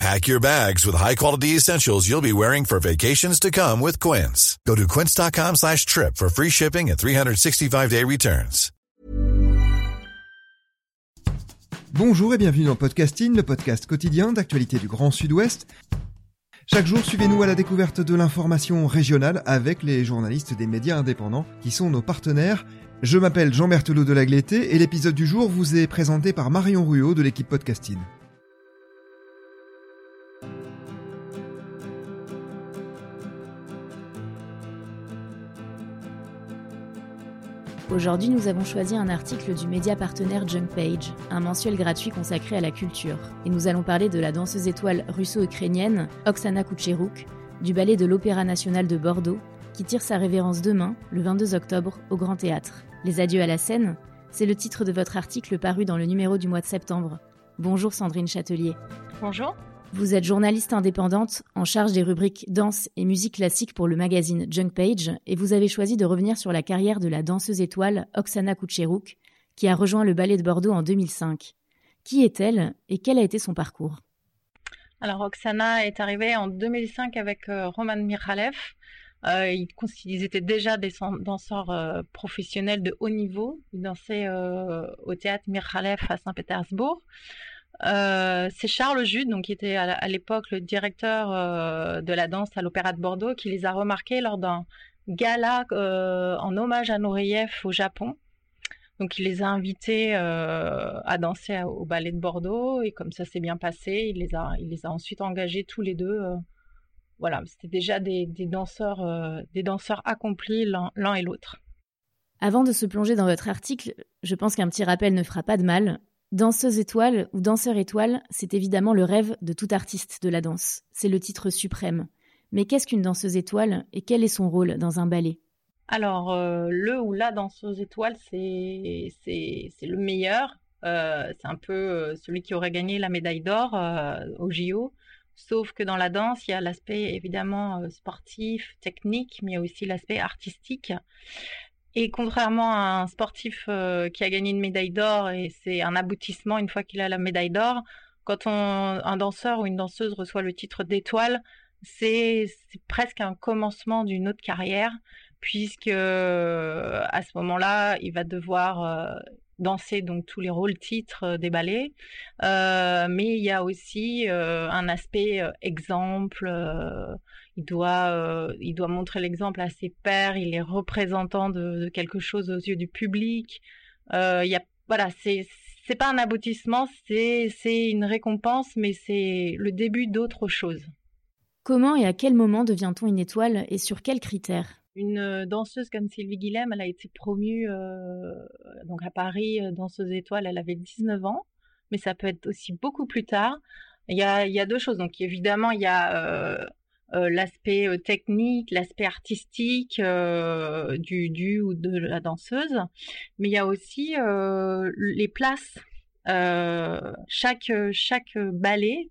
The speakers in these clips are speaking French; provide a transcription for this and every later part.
Pack your bags with high-quality essentials you'll be wearing for vacations to come with Quince. Go to quince.com slash trip for free shipping and 365-day returns. Bonjour et bienvenue dans Podcasting, le podcast quotidien d'actualité du Grand Sud-Ouest. Chaque jour, suivez-nous à la découverte de l'information régionale avec les journalistes des médias indépendants qui sont nos partenaires. Je m'appelle Jean Berthelot de Lagleté et l'épisode du jour vous est présenté par Marion Ruot de l'équipe Podcasting. Aujourd'hui, nous avons choisi un article du média partenaire Junk Page, un mensuel gratuit consacré à la culture. Et nous allons parler de la danseuse étoile russo-ukrainienne Oksana Kucheruk, du ballet de l'Opéra national de Bordeaux, qui tire sa révérence demain, le 22 octobre, au Grand Théâtre. Les adieux à la scène, c'est le titre de votre article paru dans le numéro du mois de septembre. Bonjour Sandrine Châtelier. Bonjour. Vous êtes journaliste indépendante en charge des rubriques danse et musique classique pour le magazine Junk Page et vous avez choisi de revenir sur la carrière de la danseuse étoile Oksana Kucheruk qui a rejoint le ballet de Bordeaux en 2005. Qui est-elle et quel a été son parcours? Alors Oksana est arrivée en 2005 avec euh, Roman Mikhalev. Euh, ils, étaient déjà des danseurs euh, professionnels de haut niveau. Ils dansaient euh, au théâtre Mikhalev à Saint-Pétersbourg. Euh, c'est Charles Jude, donc qui était à, l'époque le directeur euh, de la danse à l'Opéra de Bordeaux, qui les a remarqués lors d'un gala euh, en hommage à Nureyev au Japon. Donc il les a invités à danser au ballet de Bordeaux et comme ça s'est bien passé, il les a, ensuite engagés tous les deux. voilà, c'était déjà des, des danseurs, des danseurs accomplis l'un et l'autre. Avant de se plonger dans votre article, je pense qu'un petit rappel ne fera pas de mal. Danseuse étoile ou danseur étoile, c'est évidemment le rêve de tout artiste de la danse. C'est le titre suprême. Mais qu'est-ce qu'une danseuse étoile et quel est son rôle dans un ballet? Alors, euh, le ou la danseuse étoile, c'est le meilleur. Euh, c'est un peu euh, celui qui aurait gagné la médaille d'or au JO. Sauf que dans la danse, il y a l'aspect évidemment sportif, technique, mais il y a aussi l'aspect artistique. Et contrairement à un sportif euh, qui a gagné une médaille d'or, et c'est un aboutissement une fois qu'il a la médaille d'or, quand on, un danseur ou une danseuse reçoit le titre d'étoile, c'est presque un commencement d'une autre carrière, puisque à ce moment-là, il va devoir euh, danser donc tous les rôles titres des ballets, euh, mais il y a aussi un aspect exemple il doit, euh, il doit montrer l'exemple à ses pairs, il est représentant de, quelque chose aux yeux du public. Euh, il y a, voilà, c'est c'est pas un aboutissement, c'est c'est une récompense, mais c'est le début d'autre chose. Comment et à quel moment devient-on une étoile et sur quels critères? Une danseuse comme Sylvie Guillem, elle a été promue donc à Paris, danseuse étoile, elle avait 19 ans, mais ça peut être aussi beaucoup plus tard. Il y a, deux choses. Donc évidemment, il y a l'aspect technique, l'aspect artistique du, du ou de la danseuse, mais il y a aussi les places. chaque chaque ballet,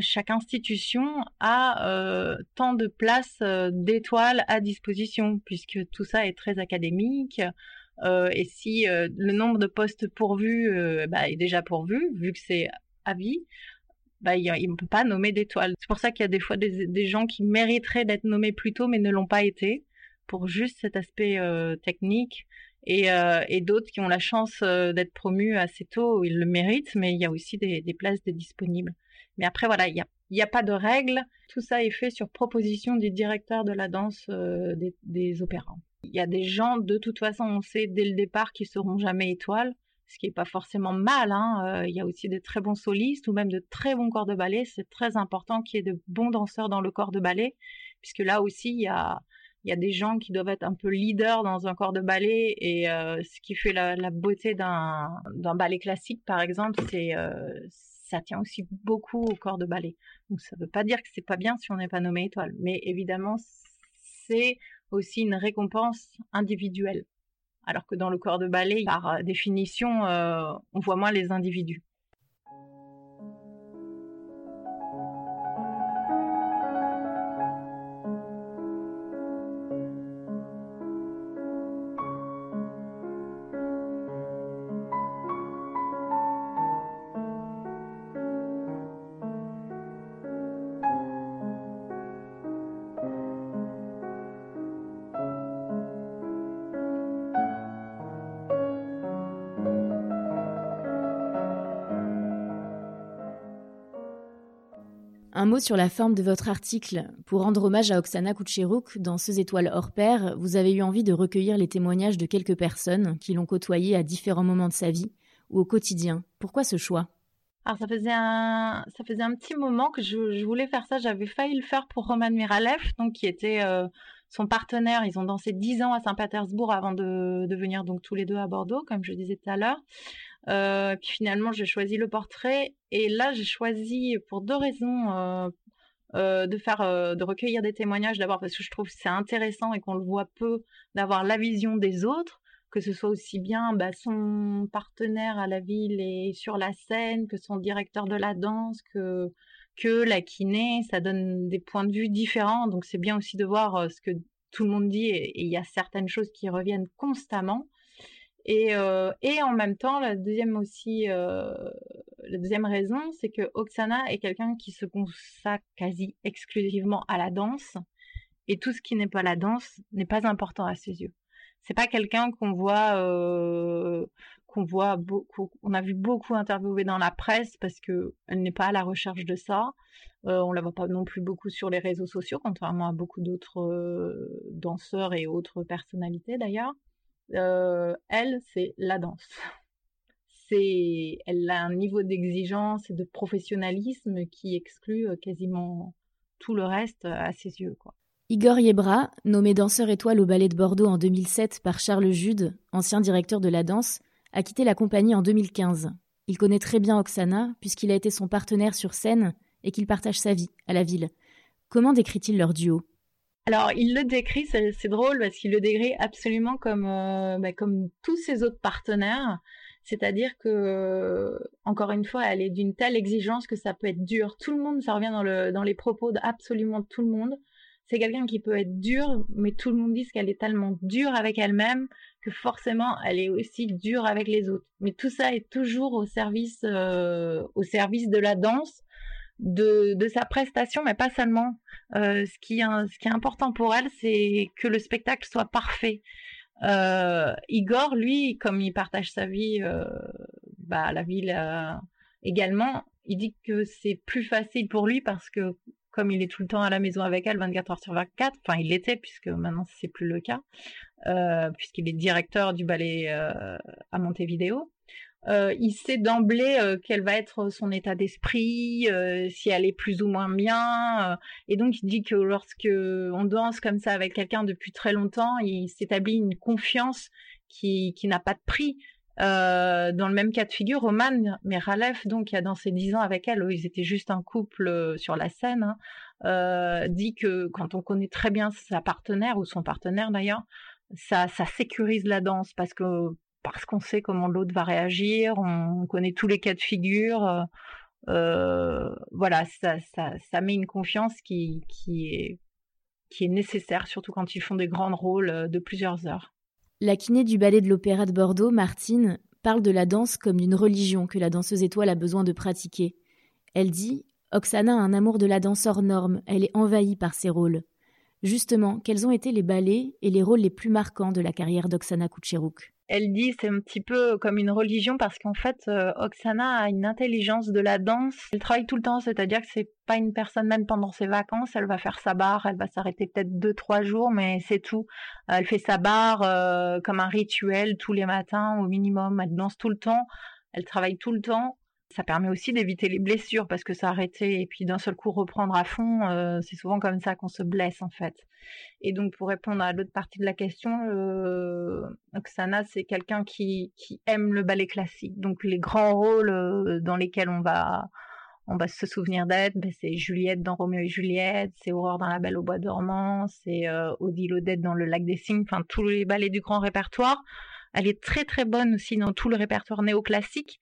chaque institution a tant de places d'étoiles à disposition, puisque tout ça est très académique. et si le nombre de postes pourvus bah, est déjà pourvu, vu que c'est à vie, bah, il ne peut pas nommer d'étoiles. C'est pour ça qu'il y a des fois des, gens qui mériteraient d'être nommés plus tôt, mais ne l'ont pas été, pour juste cet aspect euh, technique. Et, euh, d'autres qui ont la chance euh, d'être promus assez tôt, ils le méritent, mais il y a aussi des, places disponibles. Mais après, voilà, il n'y a, y a pas de règles. Tout ça est fait sur proposition du directeur de la danse des, des opéras. Il y a des gens, de toute façon, on sait dès le départ, qui seront jamais étoiles ce qui n'est pas forcément mal. Hein. Euh, il y a aussi de très bons solistes ou même de très bons corps de ballet. C'est très important qu'il y ait de bons danseurs dans le corps de ballet, puisque là aussi, il y a, des gens qui doivent être un peu leaders dans un corps de ballet. Et euh, ce qui fait la, beauté d'un ballet classique, par exemple, c'est euh, ça tient aussi beaucoup au corps de ballet. Donc ça ne veut pas dire que c'est pas bien si on n'est pas nommé étoile, mais évidemment c'est aussi une récompense individuelle alors que dans le corps de ballet, par définition, on voit moins les individus. Un mot sur la forme de votre article. Pour rendre hommage à Oksana Kucheruk, dans Ces étoiles hors pair, vous avez eu envie de recueillir les témoignages de quelques personnes qui l'ont côtoyée à différents moments de sa vie ou au quotidien. Pourquoi ce choix? Alors ça faisait un petit moment que je, voulais faire ça. J'avais failli le faire pour Roman Miralev, donc qui était euh, son partenaire. Ils ont dansé dix ans à Saint-Pétersbourg avant de, de venir donc tous les deux à Bordeaux, comme je disais tout à l'heure. Euh, puis finalement, j'ai choisi le portrait. Et là, j'ai choisi pour deux raisons euh, euh, de faire, de recueillir des témoignages. D'abord parce que je trouve que c'est intéressant et qu'on le voit peu d'avoir la vision des autres, que ce soit aussi bien bah, son partenaire à la ville et sur la scène, que son directeur de la danse, que que la kiné, ça donne des points de vue différents. Donc c'est bien aussi de voir ce que tout le monde dit et il y a certaines choses qui reviennent constamment. Et, euh, et en même temps, la deuxième aussi, euh, la deuxième raison, c'est que Oksana est quelqu'un qui se consacre quasi exclusivement à la danse, et tout ce qui n'est pas la danse n'est pas important à ses yeux. C'est pas quelqu'un qu'on voit, euh, qu'on voit beaucoup, on a vu beaucoup interviewer dans la presse parce que elle n'est pas à la recherche de ça. Euh, on la voit pas non plus beaucoup sur les réseaux sociaux, contrairement à beaucoup d'autres danseurs et autres personnalités d'ailleurs. Euh, elle, c'est la danse. C'est, elle a un niveau d'exigence et de professionnalisme qui exclut euh, quasiment tout le reste euh, à ses yeux. Igor Yebra, nommé danseur étoile au Ballet de Bordeaux en 2007 par Charles Jude, ancien directeur de la danse, a quitté la compagnie en 2015. Il connaît très bien Oksana, puisqu'il a été son partenaire sur scène et qu'il partage sa vie à la ville. Comment décrit-il leur duo? Alors, il le décrit, c'est drôle parce qu'il le décrit absolument comme, euh, bah, comme tous ses autres partenaires. C'est-à-dire que, encore une fois, elle est d'une telle exigence que ça peut être dur. Tout le monde, ça revient dans les propos d'absolument tout le monde. C'est quelqu'un qui peut être dur, mais tout le monde dit qu'elle est tellement dure avec elle-même que forcément, elle est aussi dure avec les autres. Mais tout ça est toujours au service, euh, au service de la danse de, de sa prestation, mais pas seulement. Euh, ce, qui, ce qui est important pour elle, c'est que le spectacle soit parfait. Euh, Igor, lui, comme il partage sa vie euh, bah, la ville euh, également, il dit que c'est plus facile pour lui parce que comme il est tout le temps à la maison avec elle 24 heures sur 24, enfin il l'était puisque maintenant c'est plus le cas, euh, puisqu'il est directeur du ballet euh, à Montevideo. Euh, il sait d'emblée euh, quel va être son état d'esprit, euh, si elle est plus ou moins bien. et donc il dit que lorsque on danse comme ça avec quelqu'un depuis très longtemps, il s'établit une confiance qui, qui n'a pas de prix. dans le même cas de figure, Roman Meralev, donc qui a dansé dix ans avec elle, ils étaient juste un couple sur la scène, hein, dit que quand on connaît très bien sa partenaire ou son partenaire d'ailleurs, ça, ça sécurise la danse parce que parce qu'on sait comment l'autre va réagir, on connaît tous les cas de figure. Euh, euh, voilà, ça, ça, met une confiance qui, qui, est, nécessaire, surtout quand ils font des grands rôles euh, de plusieurs heures. La kiné du ballet de l'Opéra de Bordeaux, Martine, parle de la danse comme d'une religion que la danseuse étoile a besoin de pratiquer. Elle dit Oksana a un amour de la danse hors norme, elle est envahie par ses rôles. Justement, quels ont été les ballets et les rôles les plus marquants de la carrière d'Oksana Kucheruk? Elle dit c'est un petit peu comme une religion parce qu'en fait euh, Oksana a une intelligence de la danse. Elle travaille tout le temps, c'est-à-dire que c'est pas une personne même pendant ses vacances, elle va faire sa barre, elle va s'arrêter peut-être deux trois jours, mais c'est tout. Elle fait sa barre euh, comme un rituel tous les matins au minimum. Elle danse tout le temps, elle travaille tout le temps. Ça permet aussi d'éviter les blessures parce que s'arrêter et puis d'un seul coup reprendre à fond, euh, c'est souvent comme ça qu'on se blesse en fait. Et donc pour répondre à l'autre partie de la question, euh, Oksana c'est quelqu'un qui, aime le ballet classique. Donc les grands rôles euh, dans lesquels on va on va se souvenir d'être, ben c'est Juliette dans Roméo et Juliette, c'est Aurore dans La Belle au Bois dormant, c'est euh, Odile Odette dans Le Lac des Cygnes, enfin tous les ballets du grand répertoire. Elle est très très bonne aussi dans tout le répertoire néoclassique.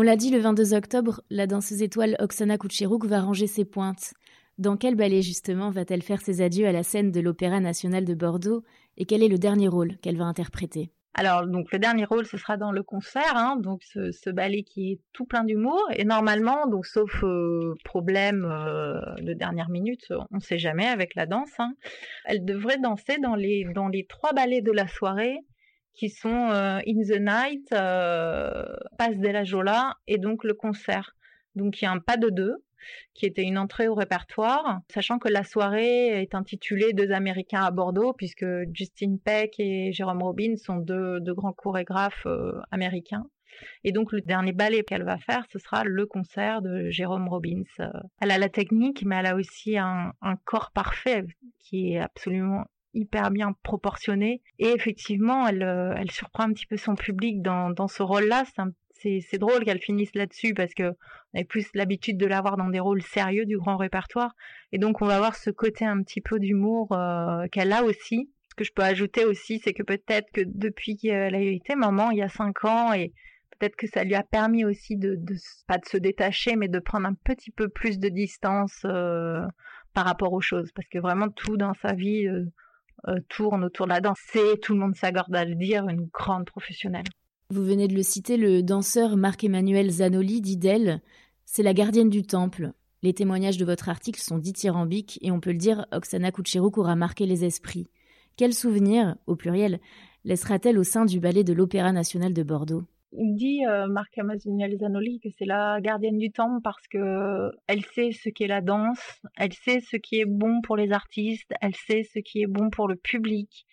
On l'a dit le 22 octobre, la danseuse étoile Oksana Kucheruk va ranger ses pointes. Dans quel ballet justement va-t-elle faire ses adieux à la scène de l'Opéra national de Bordeaux et quel est le dernier rôle qu'elle va interpréter? Alors, donc le dernier rôle, ce sera dans le concert, hein, donc ce, ballet qui est tout plein d'humour. Et normalement, donc sauf euh, problème euh, de dernière minute, on ne sait jamais avec la danse. Hein, elle devrait danser dans les dans les trois ballets de la soirée qui sont euh, In the Night, euh, Passe la Jola et donc le concert. Donc il y a un pas de deux qui était une entrée au répertoire, sachant que la soirée est intitulée Deux Américains à Bordeaux, puisque Justin Peck et Jérôme Robbins sont deux, grands chorégraphes euh, américains. Et donc le dernier ballet qu'elle va faire, ce sera le concert de Jérôme Robbins. Euh, elle a la technique, mais elle a aussi un corps parfait qui est absolument hyper bien proportionnée et effectivement elle, euh, elle surprend un petit peu son public dans, dans ce rôle-là. C'est drôle qu'elle finisse là-dessus parce que on avait plus l'habitude de la voir dans des rôles sérieux du grand répertoire et donc on va voir ce côté un petit peu d'humour euh, qu'elle a aussi. Ce que je peux ajouter aussi, c'est que peut-être que depuis qu'elle a été maman il y a cinq ans et peut-être que ça lui a permis aussi de, de, pas de se détacher mais de prendre un petit peu plus de distance euh, par rapport aux choses parce que vraiment tout dans sa vie tourne autour de la danse. C'est, tout le monde s'accorde à le dire, une grande professionnelle. Vous venez de le citer, le danseur Marc-Emmanuel Zanoli dit d'elle C'est la gardienne du temple. Les témoignages de votre article sont dithyrambiques et on peut le dire, Oksana Kucheruk aura marqué les esprits. Quel souvenir, au pluriel, laissera-t-elle au sein du ballet de l'Opéra national de Bordeaux? Il dit euh, Marc Amazzoniel Zanoli que c'est la gardienne du temps parce que elle sait ce qu'est la danse, elle sait ce qui est bon pour les artistes, elle sait ce qui est bon pour le public.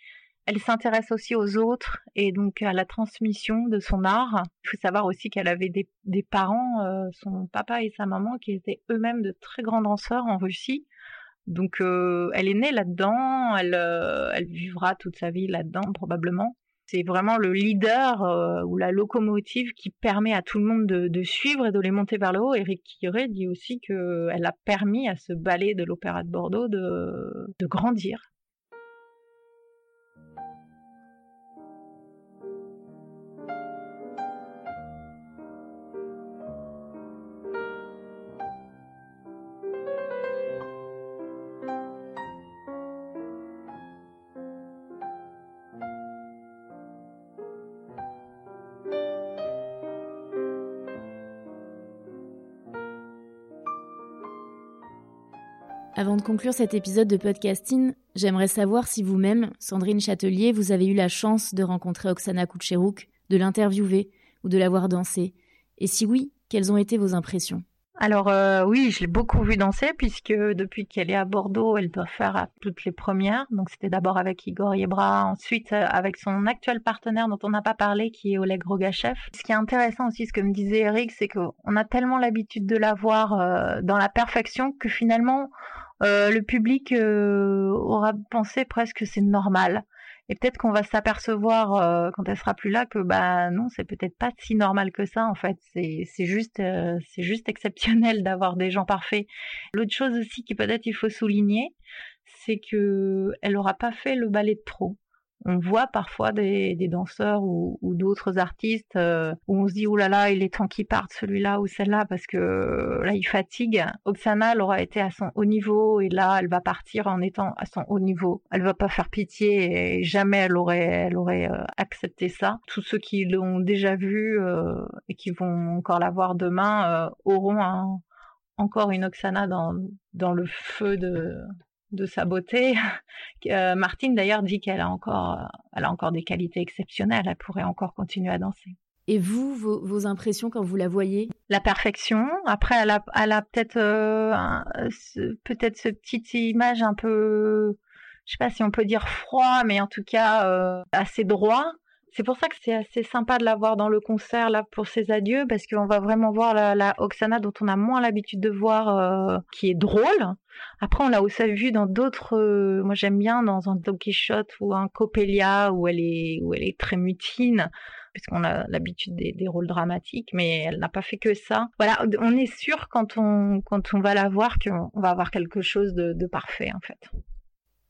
Elle s'intéresse aussi aux autres et donc à la transmission de son art. Il faut savoir aussi qu'elle avait des, parents, euh, son papa et sa maman, qui étaient eux-mêmes de très grands danseurs en Russie. Donc euh, elle est née là-dedans, euh, elle vivra toute sa vie là-dedans probablement. C'est vraiment le leader euh, ou la locomotive qui permet à tout le monde de, suivre et de les monter vers le haut. Eric Kiré dit aussi qu'elle a permis à ce ballet de l'Opéra de Bordeaux de grandir. Avant de conclure cet épisode de podcasting, j'aimerais savoir si vous-même, Sandrine Châtelier, vous avez eu la chance de rencontrer Oksana Kucheruk, de l'interviewer ou de la voir danser. Et si oui, quelles ont été vos impressions? Alors euh, oui, je l'ai beaucoup vue danser puisque depuis qu'elle est à Bordeaux, elle doit faire toutes les premières. Donc c'était d'abord avec Igor Yebra, ensuite euh, avec son actuel partenaire dont on n'a pas parlé, qui est Oleg Rogachev. Ce qui est intéressant aussi, ce que me disait Eric, c'est qu'on a tellement l'habitude de la voir euh, dans la perfection que finalement euh, le public euh, aura pensé presque que c'est normal. Et peut-être qu'on va s'apercevoir euh, quand elle sera plus là que bah non, c'est peut-être pas si normal que ça en fait. C'est juste c'est juste exceptionnel d'avoir des gens parfaits. L'autre chose aussi qui peut-être il faut souligner, c'est que elle aura pas fait le ballet de trop on voit parfois des, danseurs ou, d'autres artistes euh, où on se dit oh là là il est temps qu'il parte celui-là ou celle-là parce que là il fatigue. Oksana elle aura été à son haut niveau et là elle va partir en étant à son haut niveau. Elle va pas faire pitié et jamais elle aurait elle aurait euh, accepté ça. Tous ceux qui l'ont déjà vu euh, et qui vont encore la voir demain auront encore une Oksana dans dans le feu de de sa beauté. Euh, Martine d'ailleurs dit qu'elle a encore, euh, elle a encore des qualités exceptionnelles. Elle pourrait encore continuer à danser. Et vous, vos, impressions quand vous la voyez? La perfection. Après, elle a, elle a peut-être, euh, peut-être ce petite image un peu, je sais pas si on peut dire froid, mais en tout cas assez droit. C'est pour ça que c'est assez sympa de la voir dans le concert là pour ses adieux parce qu'on va vraiment voir la, la, Oksana dont on a moins l'habitude de voir, euh, qui est drôle. Après, on l'a aussi vu dans d'autres. Euh, moi, j'aime bien dans un Don Quichotte ou un Coppelia où elle est où elle est très mutine puisqu'on a l'habitude des, rôles dramatiques, mais elle n'a pas fait que ça. Voilà, on est sûr quand on, quand on va la voir qu'on va avoir quelque chose de, parfait en fait.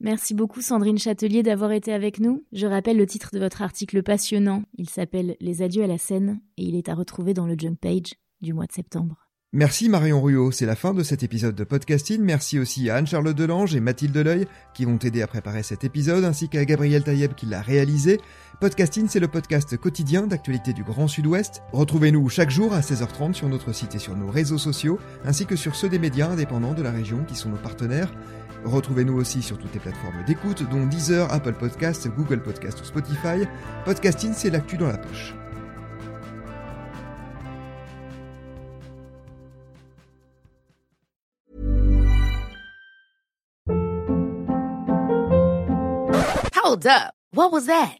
Merci beaucoup Sandrine Châtelier d'avoir été avec nous. Je rappelle le titre de votre article passionnant. Il s'appelle Les adieux à la scène et il est à retrouver dans le junk page du mois de septembre. Merci Marion Ruot, c'est la fin de cet épisode de podcasting. Merci aussi à Anne-Charlotte Delange et Mathilde Leuil qui vont aider à préparer cet épisode, ainsi qu'à Gabriel Taïeb qui l'a réalisé. Podcasting, c'est le podcast quotidien d'actualité du Grand Sud-Ouest. Retrouvez-nous chaque jour à 16h30 sur notre site et sur nos réseaux sociaux, ainsi que sur ceux des médias indépendants de la région qui sont nos partenaires. Retrouvez-nous aussi sur toutes les plateformes d'écoute, dont Deezer, Apple Podcasts, Google Podcasts ou Spotify. Podcasting, c'est l'actu dans la poche. Hold up. What was that?